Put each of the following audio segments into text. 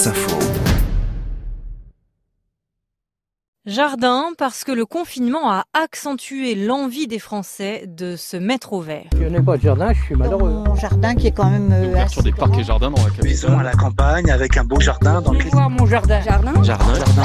France Info. Jardin, parce que le confinement a accentué l'envie des Français de se mettre au vert. Je n'ai pas de jardin, je suis malheureux. Mon jardin qui est quand même euh, L'ouverture des parcs et jardins dans la capitale. maison à la campagne avec un beau jardin dans lequel voir mon jardin? Jardin Jardin.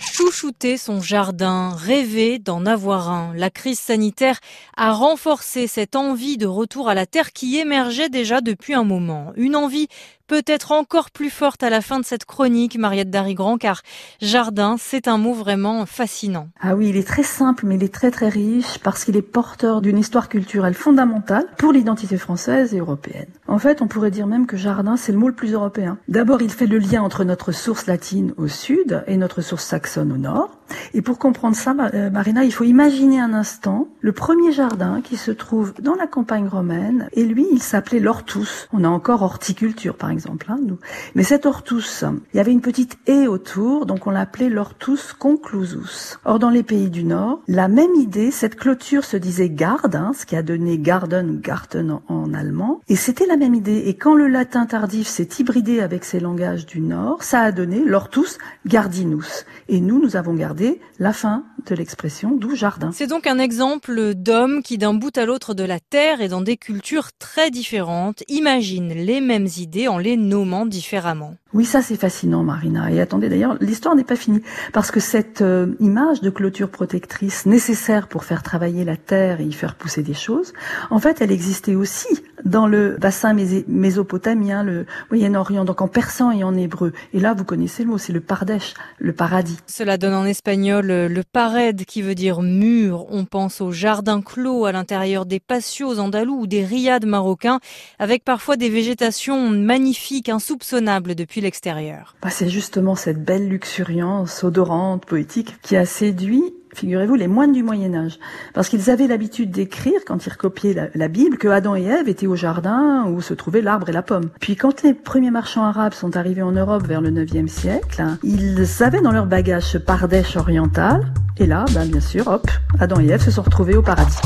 Chouchouter son jardin, rêver d'en avoir un. La crise sanitaire a renforcé cette envie de retour à la terre qui émergeait déjà depuis un moment. Une envie peut-être encore plus forte à la fin de cette chronique, Mariette Darigrand, car jardin, c'est un mot vraiment fascinant. Ah oui, il est très simple, mais il est très très riche parce qu'il est porteur d'une histoire culturelle fondamentale pour l'identité française et européenne. En fait, on pourrait dire même que jardin, c'est le mot le plus européen. D'abord, il fait le lien entre notre source latine au sud et notre source saxonne au nord. Et pour comprendre ça, euh, Marina, il faut imaginer un instant le premier jardin qui se trouve dans la campagne romaine. Et lui, il s'appelait l'ortus. On a encore horticulture, par exemple, hein, nous. Mais cet hortus, il y avait une petite haie autour, donc on l'appelait l'hortus conclusus. Or, dans les pays du Nord, la même idée, cette clôture se disait garde, hein, ce qui a donné garden ou garten en, en allemand. Et c'était la même idée. Et quand le latin tardif s'est hybridé avec ces langages du Nord, ça a donné l'hortus gardinus. Et nous, nous avons gardé la fin de l'expression, d'où jardin. C'est donc un exemple d'homme qui d'un bout à l'autre de la terre et dans des cultures très différentes imagine les mêmes idées en les nommant différemment. Oui, ça c'est fascinant, Marina. Et attendez, d'ailleurs, l'histoire n'est pas finie. Parce que cette euh, image de clôture protectrice nécessaire pour faire travailler la terre et y faire pousser des choses, en fait, elle existait aussi dans le bassin mésopotamien, le Moyen-Orient, donc en persan et en hébreu. Et là, vous connaissez le mot, c'est le pardesh, le paradis. Cela donne en espagnol euh, le pared qui veut dire mur. On pense aux jardins clos à l'intérieur des patios andalous ou des riades marocains avec parfois des végétations magnifiques, insoupçonnables depuis l'extérieur. Bah, c'est justement cette belle luxuriance odorante, poétique, qui a séduit, figurez-vous, les moines du Moyen Âge. Parce qu'ils avaient l'habitude d'écrire, quand ils recopiaient la, Bible, que Adam et Ève étaient au jardin où se trouvaient l'arbre et la pomme. Puis quand les premiers marchands arabes sont arrivés en Europe vers le 9e siècle, ils avaient dans leur bagage ce pardèche oriental. Et là, ben, bien sûr, hop, Adam et Ève se sont retrouvés au paradis.